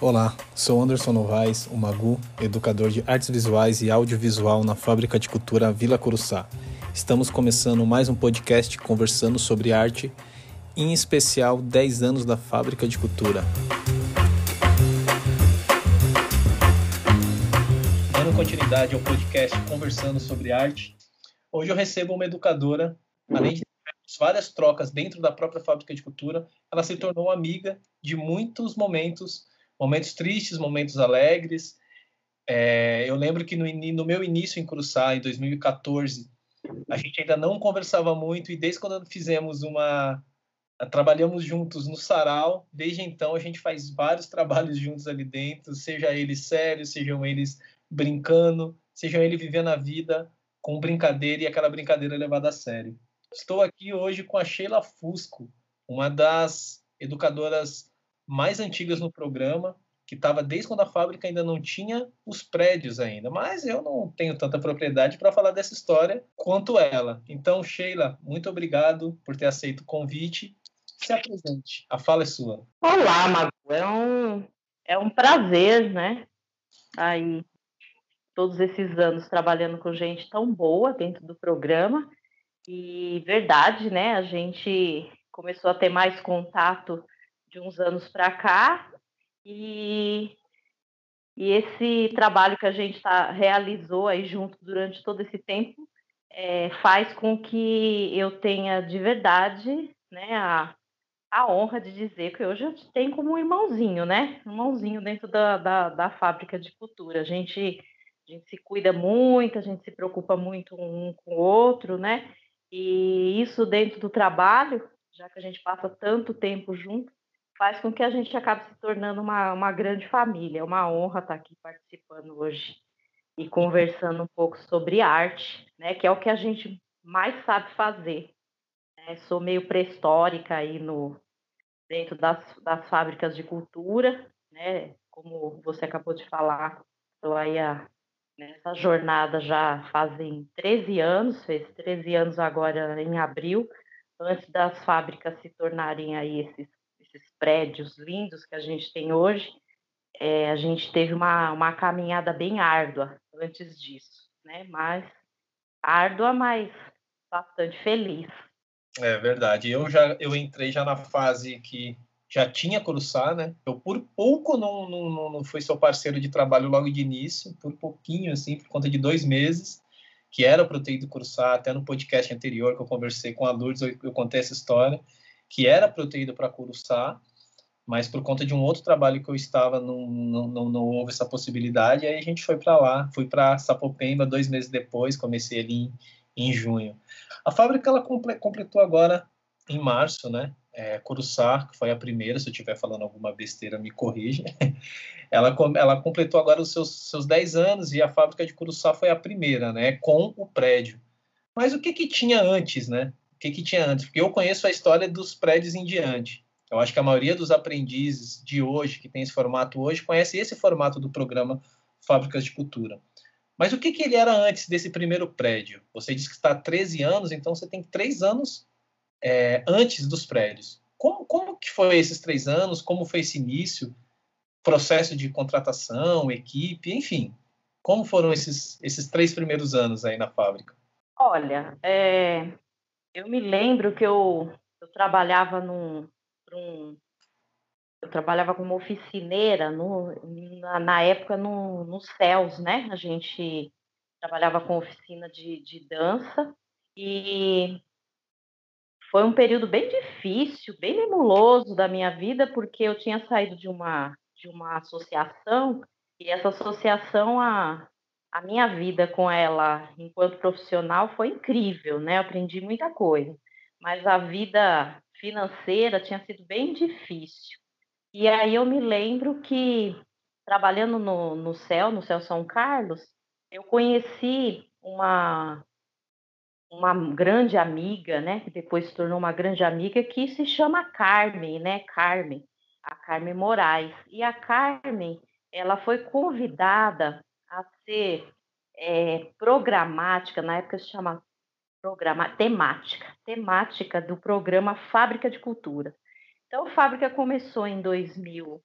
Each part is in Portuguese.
Olá, sou Anderson Novaes, o Magu, educador de artes visuais e audiovisual na Fábrica de Cultura Vila Coruçá. Estamos começando mais um podcast conversando sobre arte, em especial 10 anos da Fábrica de Cultura. Dando continuidade ao podcast Conversando sobre Arte, hoje eu recebo uma educadora, além de várias trocas dentro da própria Fábrica de Cultura, ela se tornou amiga de muitos momentos momentos tristes, momentos alegres. É, eu lembro que no, no, meu início em Curuçá, em 2014, a gente ainda não conversava muito e desde quando fizemos uma trabalhamos juntos no sarau, desde então a gente faz vários trabalhos juntos ali dentro, seja eles sérios, sejam eles brincando, sejam eles vivendo a vida com brincadeira e aquela brincadeira levada a sério. Estou aqui hoje com a Sheila Fusco, uma das educadoras mais antigas no programa, que estava desde quando a fábrica ainda não tinha os prédios ainda. Mas eu não tenho tanta propriedade para falar dessa história quanto ela. Então, Sheila, muito obrigado por ter aceito o convite. Se apresente, a fala é sua. Olá, Mago. É um, é um prazer, né? Aí, todos esses anos trabalhando com gente tão boa dentro do programa. E verdade, né? A gente começou a ter mais contato de uns anos para cá e, e esse trabalho que a gente tá, realizou aí junto durante todo esse tempo é, faz com que eu tenha de verdade né, a, a honra de dizer que hoje eu tenho como um irmãozinho, né? Irmãozinho dentro da, da, da fábrica de cultura. A gente, a gente se cuida muito, a gente se preocupa muito um com o outro, né? E isso dentro do trabalho, já que a gente passa tanto tempo junto, faz com que a gente acabe se tornando uma, uma grande família. É uma honra estar aqui participando hoje e conversando um pouco sobre arte, né, que é o que a gente mais sabe fazer. É, sou meio pré-histórica aí no, dentro das, das fábricas de cultura, né, como você acabou de falar, estou aí a, nessa jornada já fazem 13 anos, fez 13 anos agora em abril, antes das fábricas se tornarem aí esses esses prédios lindos que a gente tem hoje, é, a gente teve uma, uma caminhada bem árdua antes disso, né? Mas árdua, mas bastante feliz. É verdade. Eu já eu entrei já na fase que já tinha Curuçá, né? Eu por pouco não, não, não fui seu parceiro de trabalho logo de início, por pouquinho, assim, por conta de dois meses, que era para eu ter ido Curuçá, até no podcast anterior que eu conversei com a Lourdes, eu, eu contei essa história que era ido para Curuçá, mas por conta de um outro trabalho que eu estava, não, não, não, não houve essa possibilidade, aí a gente foi para lá, fui para Sapopemba dois meses depois, comecei ali em, em junho. A fábrica, ela completou agora em março, né, é, Curuçá, que foi a primeira, se eu estiver falando alguma besteira, me corrija. ela, ela completou agora os seus, seus 10 anos e a fábrica de Curuçá foi a primeira, né, com o prédio. Mas o que que tinha antes, né? O que, que tinha antes, porque eu conheço a história dos prédios em diante. Eu acho que a maioria dos aprendizes de hoje, que tem esse formato hoje, conhece esse formato do programa Fábricas de Cultura. Mas o que, que ele era antes desse primeiro prédio? Você disse que está há 13 anos, então você tem três anos é, antes dos prédios. Como, como que foi esses três anos? Como foi esse início? Processo de contratação, equipe, enfim. Como foram esses, esses três primeiros anos aí na fábrica? Olha, é, eu me lembro que eu, eu trabalhava num, num eu trabalhava como oficineira no, na, na, época no, no né? A gente trabalhava com oficina de, de dança e foi um período bem difícil, bem nebuloso da minha vida, porque eu tinha saído de uma, de uma associação e essa associação, a, a minha vida com ela enquanto profissional foi incrível, né? Eu aprendi muita coisa, mas a vida financeira tinha sido bem difícil. E aí eu me lembro que trabalhando no, no CEL, no CEL São Carlos, eu conheci uma uma grande amiga, né, que depois se tornou uma grande amiga, que se chama Carmen, né, Carmen, a Carmen Moraes. E a Carmen, ela foi convidada a ser é, programática, na época se chama programa temática, temática do programa Fábrica de Cultura. Então, a fábrica começou em 2000,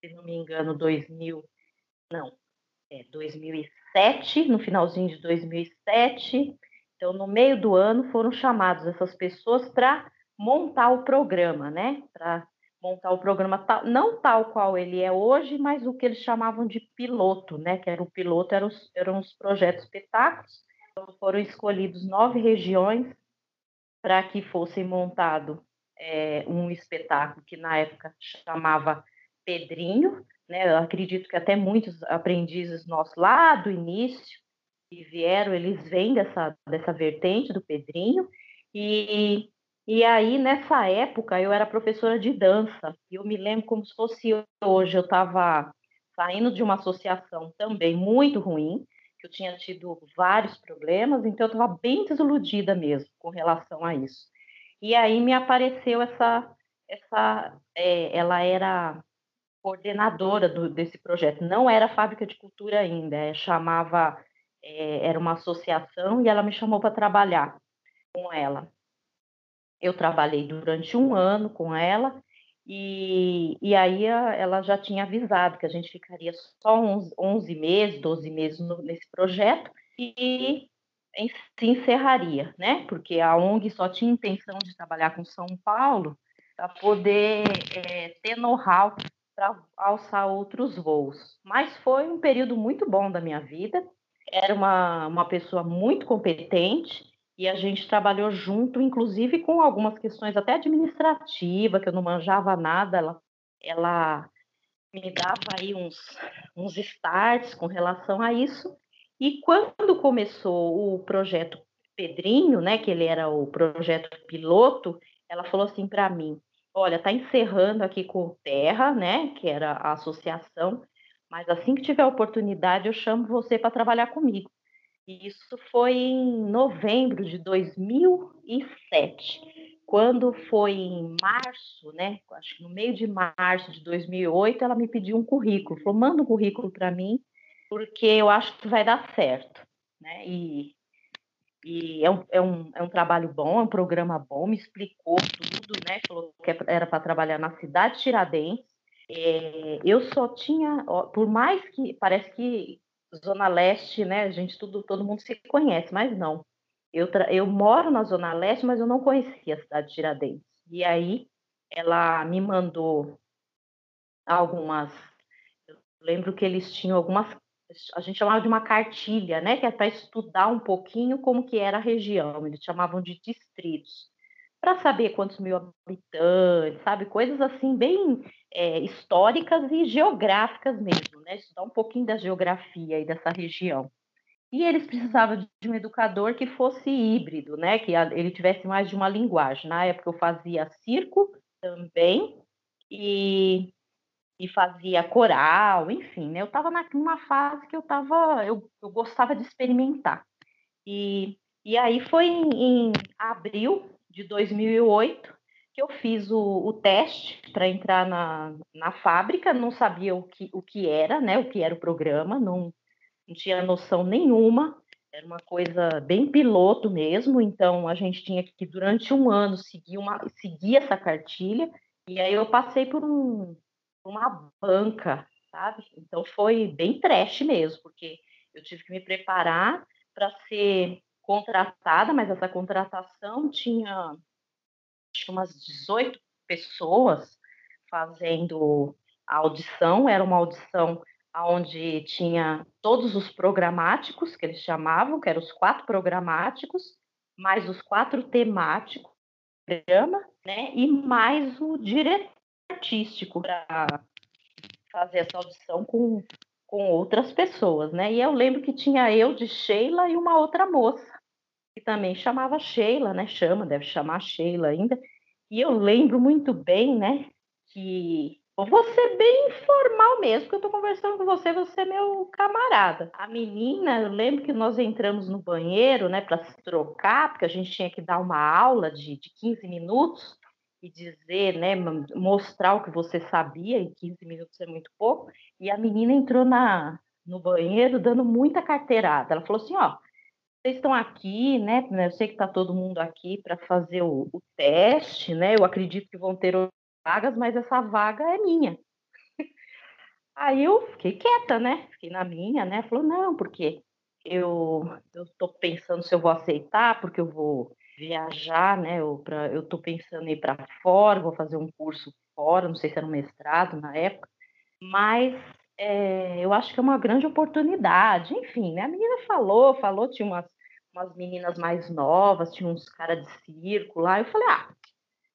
se não me engano, 2000, não, é 2007, no finalzinho de 2007. Então, no meio do ano, foram chamados essas pessoas para montar o programa, né? Para montar o programa tal, não tal qual ele é hoje, mas o que eles chamavam de piloto, né? Que era o piloto, eram os, eram os projetos espetáculos. Então, foram escolhidos nove regiões para que fosse montado é, um espetáculo que na época chamava Pedrinho, né? Eu acredito que até muitos aprendizes nossos lá do início que vieram, eles vêm dessa, dessa vertente do Pedrinho, e e aí, nessa época, eu era professora de dança. E eu me lembro como se fosse hoje. Eu estava saindo de uma associação também muito ruim, que eu tinha tido vários problemas, então eu estava bem desiludida mesmo com relação a isso. E aí me apareceu essa. essa é, ela era coordenadora do, desse projeto. Não era fábrica de cultura ainda, é, chamava. É, era uma associação e ela me chamou para trabalhar com ela. Eu trabalhei durante um ano com ela e, e aí ela já tinha avisado que a gente ficaria só 11, 11 meses, 12 meses no, nesse projeto e se encerraria, né? Porque a ONG só tinha intenção de trabalhar com São Paulo para poder é, ter know-how para alçar outros voos. Mas foi um período muito bom da minha vida. Era uma, uma pessoa muito competente e a gente trabalhou junto, inclusive com algumas questões até administrativas, que eu não manjava nada, ela, ela me dava aí uns, uns starts com relação a isso. E quando começou o projeto Pedrinho, né, que ele era o projeto piloto, ela falou assim para mim: "Olha, tá encerrando aqui com o Terra, né, que era a associação, mas assim que tiver oportunidade eu chamo você para trabalhar comigo". Isso foi em novembro de 2007. Quando foi em março, né? Acho que no meio de março de 2008, ela me pediu um currículo. Falou: manda um currículo para mim, porque eu acho que vai dar certo. Né? E, e é, um, é, um, é um trabalho bom, é um programa bom, me explicou tudo, né? Falou que era para trabalhar na cidade de Tiradentes. É, eu só tinha, por mais que parece que Zona Leste, né? A gente tudo, todo mundo se conhece, mas não. Eu, eu moro na Zona Leste, mas eu não conhecia a cidade de Tiradentes. E aí ela me mandou algumas. Eu lembro que eles tinham algumas. A gente chamava de uma cartilha, né? Que é para estudar um pouquinho como que era a região. Eles chamavam de distritos para saber quantos mil habitantes, sabe? Coisas assim bem é, históricas e geográficas mesmo, né? Estudar um pouquinho da geografia aí dessa região. E eles precisavam de um educador que fosse híbrido, né? Que ele tivesse mais de uma linguagem. Na época eu fazia circo também e, e fazia coral, enfim, né? Eu estava numa fase que eu tava, eu, eu gostava de experimentar. E, e aí foi em, em abril de 2008 que eu fiz o, o teste para entrar na, na fábrica, não sabia o que, o que era, né? O que era o programa, não, não tinha noção nenhuma. Era uma coisa bem piloto mesmo, então a gente tinha que durante um ano seguir uma seguir essa cartilha. E aí eu passei por um, uma banca, sabe? Então foi bem trash mesmo, porque eu tive que me preparar para ser contratada, mas essa contratação tinha umas 18 pessoas fazendo a audição, era uma audição onde tinha todos os programáticos, que eles chamavam, que eram os quatro programáticos, mais os quatro temáticos programa, né, e mais o diretor artístico para fazer essa audição com, com outras pessoas, né? E eu lembro que tinha eu de Sheila e uma outra moça que também chamava Sheila, né? Chama, deve chamar Sheila ainda. E eu lembro muito bem, né? Que vou ser bem informal mesmo, que eu estou conversando com você, você é meu camarada. A menina, eu lembro que nós entramos no banheiro, né, para se trocar, porque a gente tinha que dar uma aula de, de 15 minutos e dizer, né, mostrar o que você sabia, e 15 minutos é muito pouco. E a menina entrou na, no banheiro dando muita carteirada. Ela falou assim: ó, vocês estão aqui, né? Eu sei que está todo mundo aqui para fazer o, o, teste, né? Eu acredito que vão ter vagas, mas essa vaga é minha. Aí eu fiquei quieta, né? Fiquei na minha, né? Falou, não, porque eu tô pensando se eu vou aceitar, porque eu vou viajar, né? Eu, tô pensando em ir para fora, vou fazer um curso fora, não sei se era um mestrado na época, mas é, eu acho que é uma grande oportunidade. Enfim, né? A menina falou, falou, tinha umas, umas meninas mais novas, tinha uns caras de circo lá. Eu falei, ah,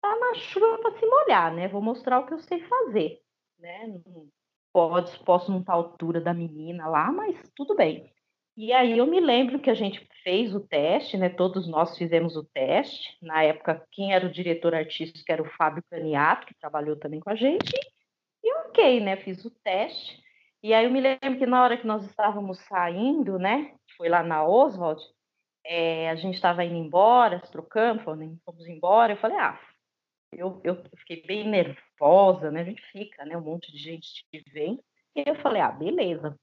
tá na chuva para se molhar, né? Vou mostrar o que eu sei fazer, né? Não pode, posso não estar à altura da menina lá, mas tudo bem. E aí eu me lembro que a gente fez o teste, né? Todos nós fizemos o teste. Na época, quem era o diretor artístico era o Fábio Caniato, que trabalhou também com a gente. E ok, né? Fiz o teste. E aí eu me lembro que na hora que nós estávamos saindo, né? Foi lá na Oswald, é, a gente estava indo embora, trocando, fomos embora. Eu falei, ah, eu, eu fiquei bem nervosa, né? A gente fica, né? Um monte de gente te vem. E eu falei, ah, beleza.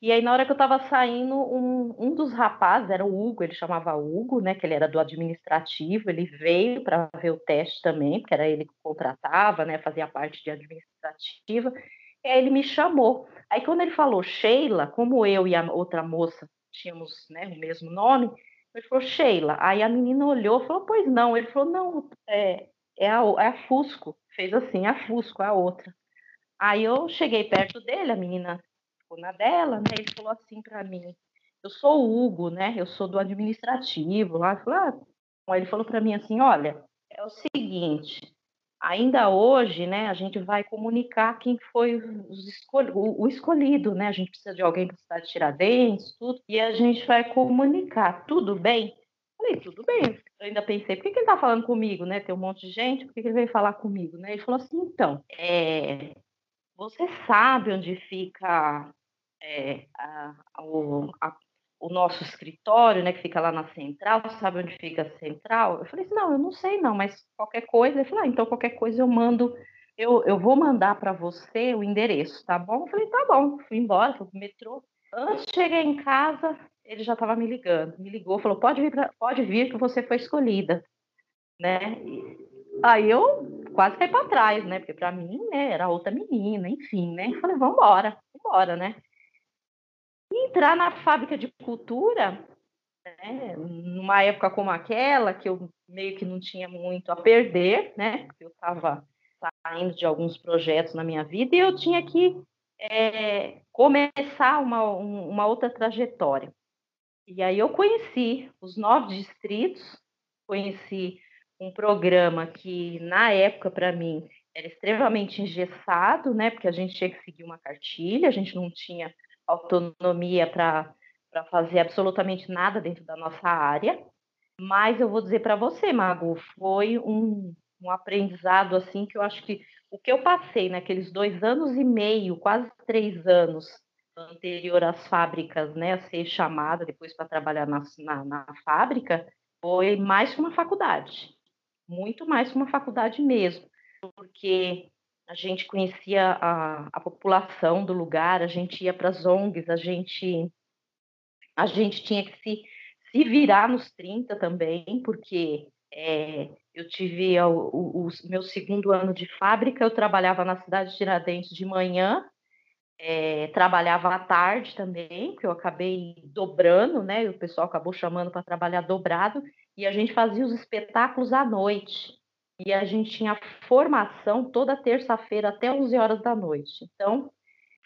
E aí, na hora que eu estava saindo, um, um dos rapazes, era o Hugo, ele chamava Hugo, né? Que ele era do administrativo, ele veio para ver o teste também, porque era ele que contratava, né? Fazia parte de administrativa. E aí ele me chamou. Aí quando ele falou Sheila, como eu e a outra moça tínhamos né, o mesmo nome, ele falou Sheila. Aí a menina olhou e falou, pois não. Ele falou, não, é, é, a, é a Fusco. Fez assim, a Fusco, a outra. Aí eu cheguei perto dele, a menina ficou na dela, né? Ele falou assim para mim, eu sou o Hugo, né? Eu sou do administrativo lá. Falei, ah. Ele falou para mim assim, olha, é o seguinte, ainda hoje, né, a gente vai comunicar quem foi escol o, o, escolhido, né? A gente precisa de alguém para cidade de Tiradentes, tudo, e a gente vai comunicar. Tudo bem? Falei, tudo bem. Eu ainda pensei, por que, que ele está falando comigo, né? Tem um monte de gente, por que, que ele veio falar comigo, né? Ele falou assim, então, é, você sabe onde fica é, a, a, o nosso escritório, né, que fica lá na central, sabe onde fica a central? Eu falei assim, não, eu não sei não, mas qualquer coisa, ele falou, ah, então qualquer coisa eu mando, eu, eu vou mandar para você o endereço, tá bom? Eu falei, tá bom, fui embora, fui pro metrô. Antes de chegar em casa, ele já estava me ligando, me ligou, falou, pode vir, pra, pode vir que você foi escolhida, né? E, aí eu quase caí para trás, né? Porque para mim, né, era outra menina, enfim, né? Eu falei, vamos embora, vamos embora, né? Entrar na fábrica de cultura, né, numa época como aquela, que eu meio que não tinha muito a perder, né? Eu estava saindo de alguns projetos na minha vida e eu tinha que é, começar uma, uma outra trajetória. E aí eu conheci os nove distritos, conheci um programa que, na época, para mim, era extremamente engessado, né? Porque a gente tinha que seguir uma cartilha, a gente não tinha autonomia para fazer absolutamente nada dentro da nossa área. Mas eu vou dizer para você, Mago, foi um, um aprendizado assim que eu acho que o que eu passei naqueles dois anos e meio, quase três anos anterior às fábricas, né, a ser chamada depois para trabalhar na, na, na, fábrica, foi mais que uma faculdade, muito mais que uma faculdade mesmo, porque a gente conhecia a, a população do lugar, a gente ia para as ONGs, a gente, a gente tinha que se, se virar nos 30 também, porque é, eu tive o, o, o, meu segundo ano de fábrica, eu trabalhava na cidade de Tiradentes de manhã, é, trabalhava à tarde também, que eu acabei dobrando, né? O pessoal acabou chamando para trabalhar dobrado, e a gente fazia os espetáculos à noite e a gente tinha formação toda terça-feira até 11 horas da noite. Então,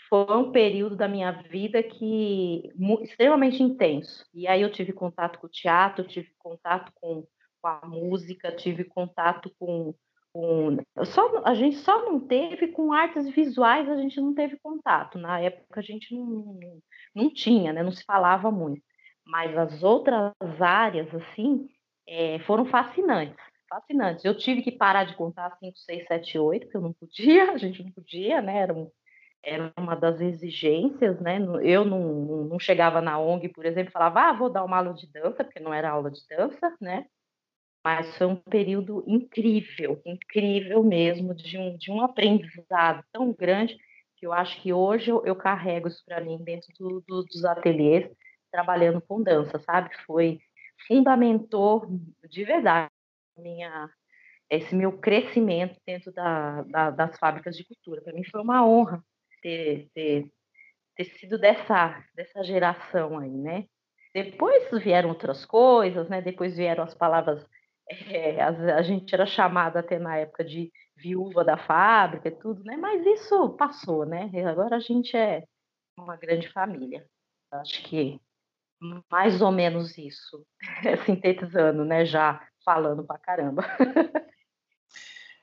foi um período da minha vida que extremamente intenso. E aí eu tive contato com o teatro, tive contato com, com a música, tive contato com, com, só a gente só não teve com artes visuais, a gente não teve contato. Na época a gente não, não, não tinha, né? Não se falava muito. Mas as outras áreas assim é, foram fascinantes fascinantes. Eu tive que parar de contar 5, 6, 7, 8, porque eu não podia, a gente não podia, né? Era, um, era uma das exigências, né? Eu não, não chegava na ONG, por exemplo, falava, ah, vou dar uma aula de dança, porque não era aula de dança, né? Mas foi um período incrível, incrível mesmo, de um, de um aprendizado tão grande que eu acho que hoje eu, eu carrego isso para mim dentro do, do, dos ateliês, trabalhando com dança, sabe? Foi fundamentou de verdade minha esse meu crescimento dentro da, da, das fábricas de cultura. Para mim foi uma honra ter, ter, ter sido dessa, dessa geração aí, né? Depois vieram outras coisas, né? Depois vieram as palavras. É, a, a, gente era chamada até na época de viúva da fábrica e tudo, né? Mas isso passou, né? Agora a gente é uma grande família. Acho que mais ou menos isso, sintetizando, né? Já falando pra caramba.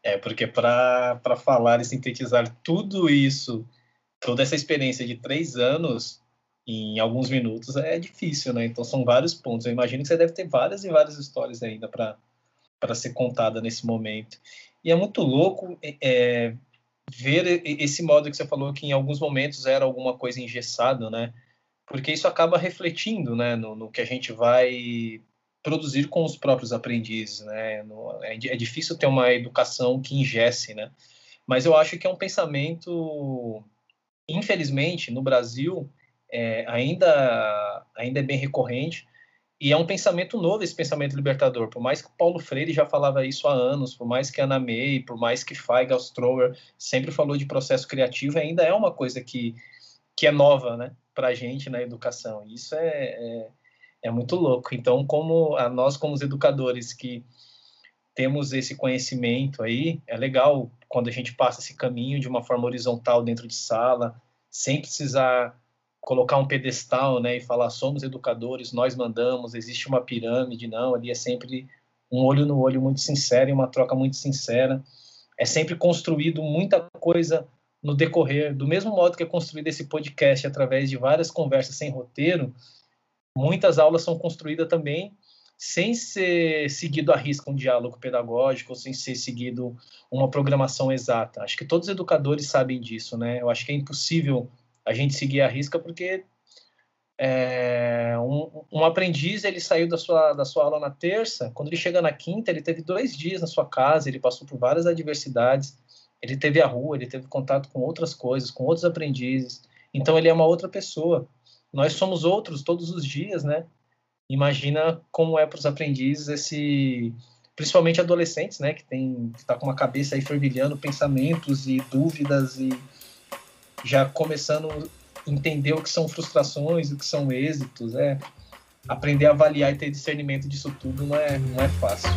É, porque para falar e sintetizar tudo isso, toda essa experiência de três anos em alguns minutos é difícil, né? Então são vários pontos. Eu imagino que você deve ter várias e várias histórias ainda para ser contada nesse momento. E é muito louco é, é, ver esse modo que você falou que em alguns momentos era alguma coisa engessada, né? Porque isso acaba refletindo, né, no, no que a gente vai produzir com os próprios aprendizes, né? É, é, difícil ter uma educação que ingesse, né? Mas eu acho que é um pensamento, infelizmente, no Brasil é, ainda ainda é bem recorrente e é um pensamento novo esse pensamento libertador. Por mais que Paulo Freire já falava isso há anos, por mais que Anna May, por mais que Feigl Strower sempre falou de processo criativo, ainda é uma coisa que que é nova, né, para a gente na educação. Isso é, é é muito louco. Então, como a, nós, como os educadores que temos esse conhecimento aí, é legal quando a gente passa esse caminho de uma forma horizontal dentro de sala, sem precisar colocar um pedestal, né, e falar somos educadores, nós mandamos, existe uma pirâmide, não, ali é sempre um olho no olho muito sincero e uma troca muito sincera. É sempre construído muita coisa no decorrer, do mesmo modo que é construído esse podcast através de várias conversas sem roteiro, muitas aulas são construídas também sem ser seguido a risca um diálogo pedagógico, sem ser seguido uma programação exata. Acho que todos os educadores sabem disso, né? Eu acho que é impossível a gente seguir a risca porque é, um, um, aprendiz ele saiu da sua, da sua aula na terça, quando ele chega na quinta, ele teve dois dias na sua casa, ele passou por várias adversidades, ele teve a rua, ele teve contato com outras coisas, com outros aprendizes, então ele é uma outra pessoa nós somos outros todos os dias, né? Imagina como é para os aprendizes esse, principalmente adolescentes, né? Que tem, que tá com uma cabeça aí fervilhando pensamentos e dúvidas e já começando a entender o que são frustrações, o que são êxitos, é aprender a avaliar e ter discernimento disso tudo não é, não é fácil.